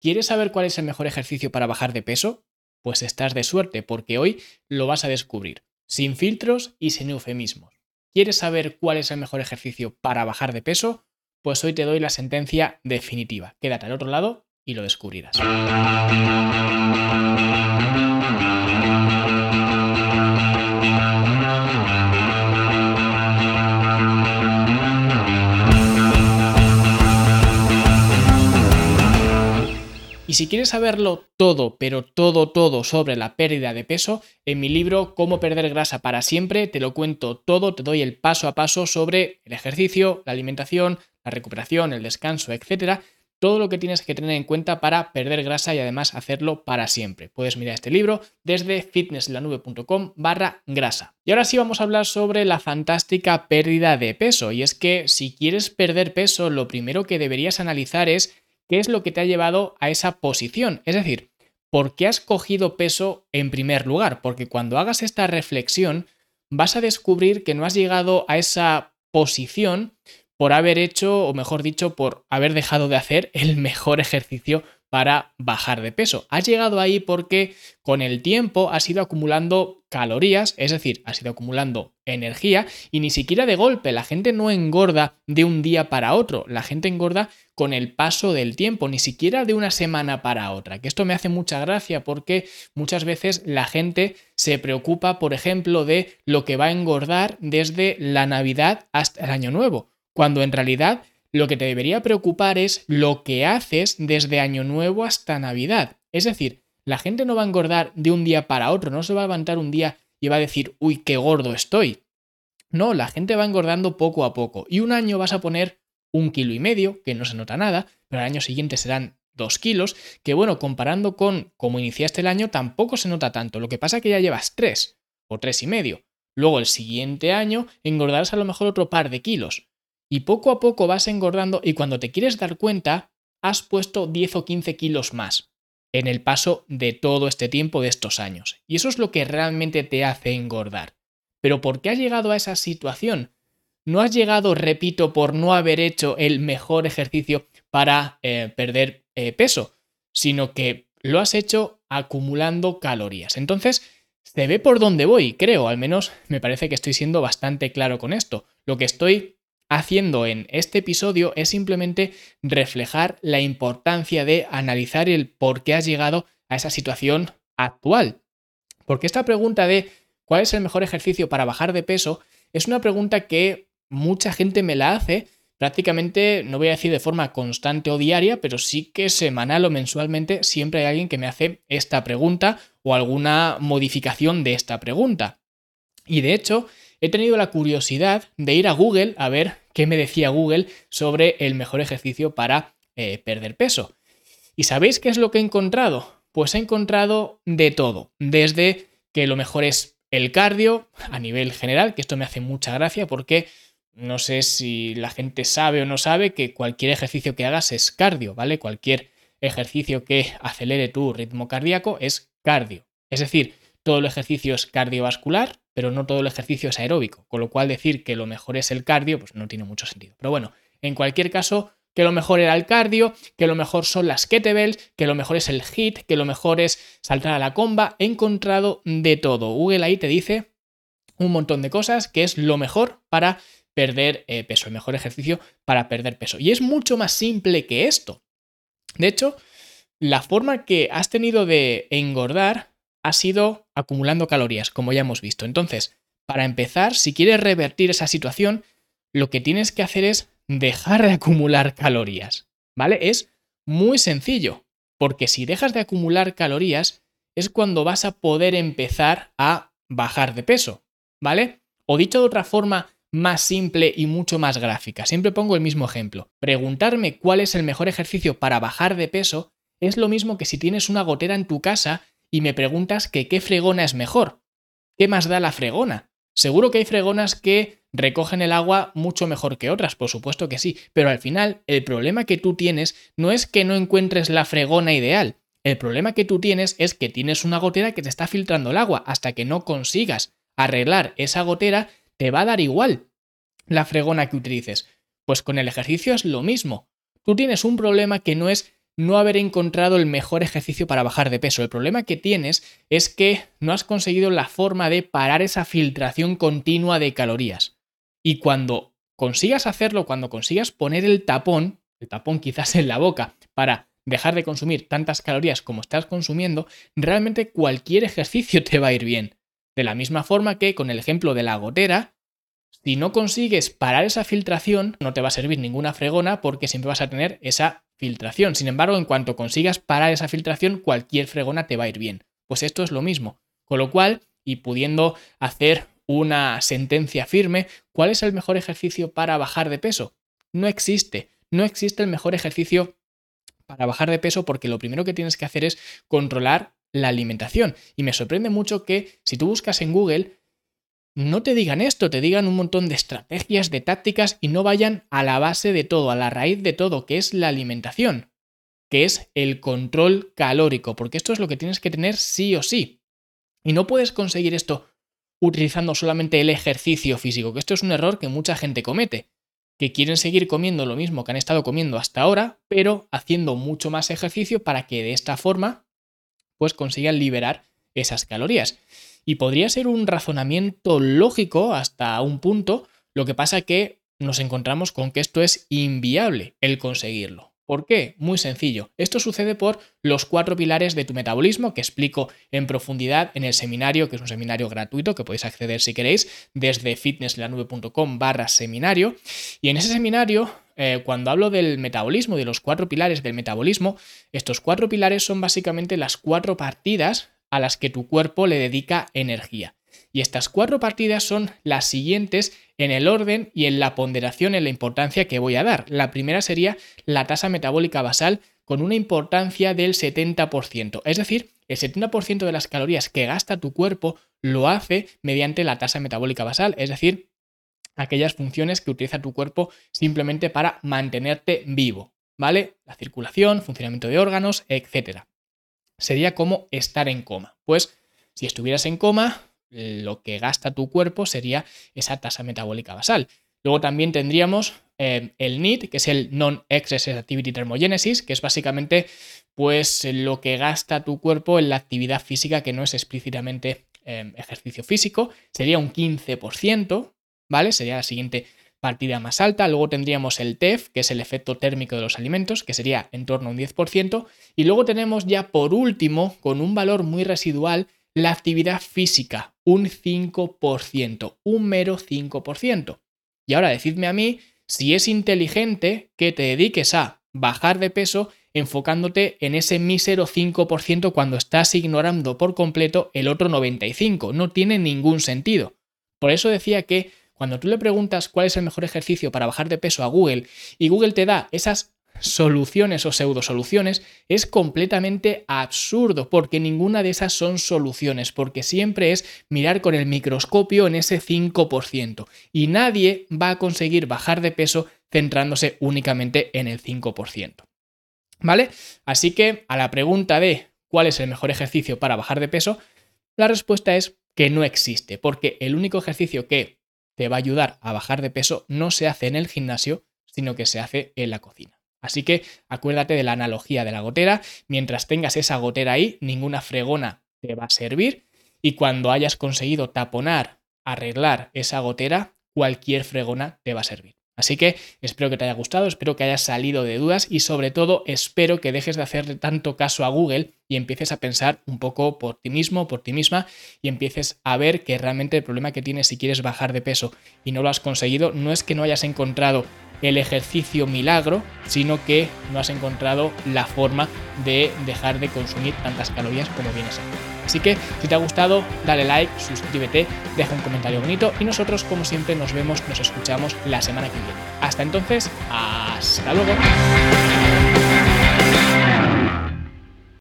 ¿Quieres saber cuál es el mejor ejercicio para bajar de peso? Pues estás de suerte porque hoy lo vas a descubrir, sin filtros y sin eufemismos. ¿Quieres saber cuál es el mejor ejercicio para bajar de peso? Pues hoy te doy la sentencia definitiva. Quédate al otro lado y lo descubrirás. Si quieres saberlo todo, pero todo, todo sobre la pérdida de peso, en mi libro Cómo perder grasa para siempre te lo cuento todo, te doy el paso a paso sobre el ejercicio, la alimentación, la recuperación, el descanso, etcétera, todo lo que tienes que tener en cuenta para perder grasa y además hacerlo para siempre. Puedes mirar este libro desde fitnesslanube.com barra grasa. Y ahora sí vamos a hablar sobre la fantástica pérdida de peso. Y es que si quieres perder peso, lo primero que deberías analizar es qué es lo que te ha llevado a esa posición. Es decir, ¿por qué has cogido peso en primer lugar? Porque cuando hagas esta reflexión vas a descubrir que no has llegado a esa posición por haber hecho, o mejor dicho, por haber dejado de hacer el mejor ejercicio para bajar de peso. Has llegado ahí porque con el tiempo has ido acumulando calorías, es decir, has ido acumulando energía y ni siquiera de golpe. La gente no engorda de un día para otro, la gente engorda con el paso del tiempo, ni siquiera de una semana para otra. Que esto me hace mucha gracia porque muchas veces la gente se preocupa, por ejemplo, de lo que va a engordar desde la Navidad hasta el Año Nuevo, cuando en realidad lo que te debería preocupar es lo que haces desde Año Nuevo hasta Navidad. Es decir, la gente no va a engordar de un día para otro, no se va a levantar un día y va a decir, uy, qué gordo estoy. No, la gente va engordando poco a poco. Y un año vas a poner un kilo y medio, que no se nota nada, pero al año siguiente serán dos kilos, que bueno, comparando con cómo iniciaste el año, tampoco se nota tanto. Lo que pasa es que ya llevas tres o tres y medio. Luego el siguiente año engordarás a lo mejor otro par de kilos y poco a poco vas engordando y cuando te quieres dar cuenta has puesto 10 o 15 kilos más en el paso de todo este tiempo de estos años. Y eso es lo que realmente te hace engordar. Pero ¿por qué has llegado a esa situación? No has llegado, repito, por no haber hecho el mejor ejercicio para eh, perder eh, peso, sino que lo has hecho acumulando calorías. Entonces, se ve por dónde voy, creo, al menos me parece que estoy siendo bastante claro con esto. Lo que estoy haciendo en este episodio es simplemente reflejar la importancia de analizar el por qué has llegado a esa situación actual. Porque esta pregunta de cuál es el mejor ejercicio para bajar de peso es una pregunta que mucha gente me la hace, prácticamente, no voy a decir de forma constante o diaria, pero sí que semanal o mensualmente siempre hay alguien que me hace esta pregunta o alguna modificación de esta pregunta. Y de hecho, he tenido la curiosidad de ir a Google a ver qué me decía Google sobre el mejor ejercicio para eh, perder peso. ¿Y sabéis qué es lo que he encontrado? Pues he encontrado de todo, desde que lo mejor es el cardio a nivel general, que esto me hace mucha gracia porque no sé si la gente sabe o no sabe que cualquier ejercicio que hagas es cardio, ¿vale? Cualquier ejercicio que acelere tu ritmo cardíaco es cardio. Es decir, todo el ejercicio es cardiovascular, pero no todo el ejercicio es aeróbico, con lo cual decir que lo mejor es el cardio, pues no tiene mucho sentido. Pero bueno, en cualquier caso, que lo mejor era el cardio, que lo mejor son las kettlebells, que lo mejor es el hit, que lo mejor es saltar a la comba, he encontrado de todo. Google ahí te dice un montón de cosas que es lo mejor para perder eh, peso, el mejor ejercicio para perder peso. Y es mucho más simple que esto. De hecho, la forma que has tenido de engordar ha sido acumulando calorías, como ya hemos visto. Entonces, para empezar, si quieres revertir esa situación, lo que tienes que hacer es dejar de acumular calorías, ¿vale? Es muy sencillo, porque si dejas de acumular calorías, es cuando vas a poder empezar a bajar de peso, ¿vale? O dicho de otra forma más simple y mucho más gráfica, siempre pongo el mismo ejemplo. Preguntarme cuál es el mejor ejercicio para bajar de peso es lo mismo que si tienes una gotera en tu casa y me preguntas que qué fregona es mejor. ¿Qué más da la fregona? Seguro que hay fregonas que recogen el agua mucho mejor que otras, por supuesto que sí, pero al final el problema que tú tienes no es que no encuentres la fregona ideal, el problema que tú tienes es que tienes una gotera que te está filtrando el agua. Hasta que no consigas arreglar esa gotera, te va a dar igual la fregona que utilices. Pues con el ejercicio es lo mismo. Tú tienes un problema que no es no haber encontrado el mejor ejercicio para bajar de peso. El problema que tienes es que no has conseguido la forma de parar esa filtración continua de calorías. Y cuando consigas hacerlo, cuando consigas poner el tapón, el tapón quizás en la boca, para dejar de consumir tantas calorías como estás consumiendo, realmente cualquier ejercicio te va a ir bien. De la misma forma que con el ejemplo de la gotera, si no consigues parar esa filtración, no te va a servir ninguna fregona porque siempre vas a tener esa filtración. Sin embargo, en cuanto consigas parar esa filtración, cualquier fregona te va a ir bien. Pues esto es lo mismo. Con lo cual, y pudiendo hacer una sentencia firme, ¿cuál es el mejor ejercicio para bajar de peso? No existe. No existe el mejor ejercicio para bajar de peso porque lo primero que tienes que hacer es controlar la alimentación. Y me sorprende mucho que si tú buscas en Google, no te digan esto, te digan un montón de estrategias, de tácticas y no vayan a la base de todo, a la raíz de todo, que es la alimentación, que es el control calórico, porque esto es lo que tienes que tener sí o sí. Y no puedes conseguir esto utilizando solamente el ejercicio físico, que esto es un error que mucha gente comete que quieren seguir comiendo lo mismo que han estado comiendo hasta ahora, pero haciendo mucho más ejercicio para que de esta forma pues consigan liberar esas calorías. Y podría ser un razonamiento lógico hasta un punto, lo que pasa que nos encontramos con que esto es inviable el conseguirlo. ¿Por qué? Muy sencillo. Esto sucede por los cuatro pilares de tu metabolismo que explico en profundidad en el seminario, que es un seminario gratuito que podéis acceder si queréis desde fitnesslanube.com barra seminario. Y en ese seminario, eh, cuando hablo del metabolismo, de los cuatro pilares del metabolismo, estos cuatro pilares son básicamente las cuatro partidas a las que tu cuerpo le dedica energía. Y estas cuatro partidas son las siguientes en el orden y en la ponderación en la importancia que voy a dar. La primera sería la tasa metabólica basal con una importancia del 70%. Es decir, el 70% de las calorías que gasta tu cuerpo lo hace mediante la tasa metabólica basal, es decir, aquellas funciones que utiliza tu cuerpo simplemente para mantenerte vivo, ¿vale? La circulación, funcionamiento de órganos, etc. Sería como estar en coma. Pues si estuvieras en coma, lo que gasta tu cuerpo sería esa tasa metabólica basal. Luego también tendríamos eh, el NEAT, que es el Non-Exercise Activity Thermogenesis, que es básicamente pues lo que gasta tu cuerpo en la actividad física que no es explícitamente eh, ejercicio físico. Sería un 15%, ¿vale? Sería la siguiente partida más alta. Luego tendríamos el TEF, que es el efecto térmico de los alimentos, que sería en torno a un 10%. Y luego tenemos ya por último, con un valor muy residual, la actividad física, un 5%, un mero 5%. Y ahora decidme a mí si es inteligente que te dediques a bajar de peso enfocándote en ese mísero 5% cuando estás ignorando por completo el otro 95%. No tiene ningún sentido. Por eso decía que cuando tú le preguntas cuál es el mejor ejercicio para bajar de peso a Google y Google te da esas soluciones o pseudo-soluciones es completamente absurdo, porque ninguna de esas son soluciones, porque siempre es mirar con el microscopio en ese 5%, y nadie va a conseguir bajar de peso centrándose únicamente en el 5%. ¿Vale? Así que a la pregunta de cuál es el mejor ejercicio para bajar de peso, la respuesta es que no existe, porque el único ejercicio que te va a ayudar a bajar de peso no se hace en el gimnasio, sino que se hace en la cocina. Así que acuérdate de la analogía de la gotera. Mientras tengas esa gotera ahí, ninguna fregona te va a servir. Y cuando hayas conseguido taponar, arreglar esa gotera, cualquier fregona te va a servir. Así que espero que te haya gustado, espero que hayas salido de dudas y sobre todo espero que dejes de hacerle tanto caso a Google y empieces a pensar un poco por ti mismo, por ti misma y empieces a ver que realmente el problema que tienes si quieres bajar de peso y no lo has conseguido no es que no hayas encontrado el ejercicio milagro, sino que no has encontrado la forma de dejar de consumir tantas calorías como vienes a Así que si te ha gustado, dale like, suscríbete, deja un comentario bonito y nosotros como siempre nos vemos, nos escuchamos la semana que viene. Hasta entonces, hasta luego.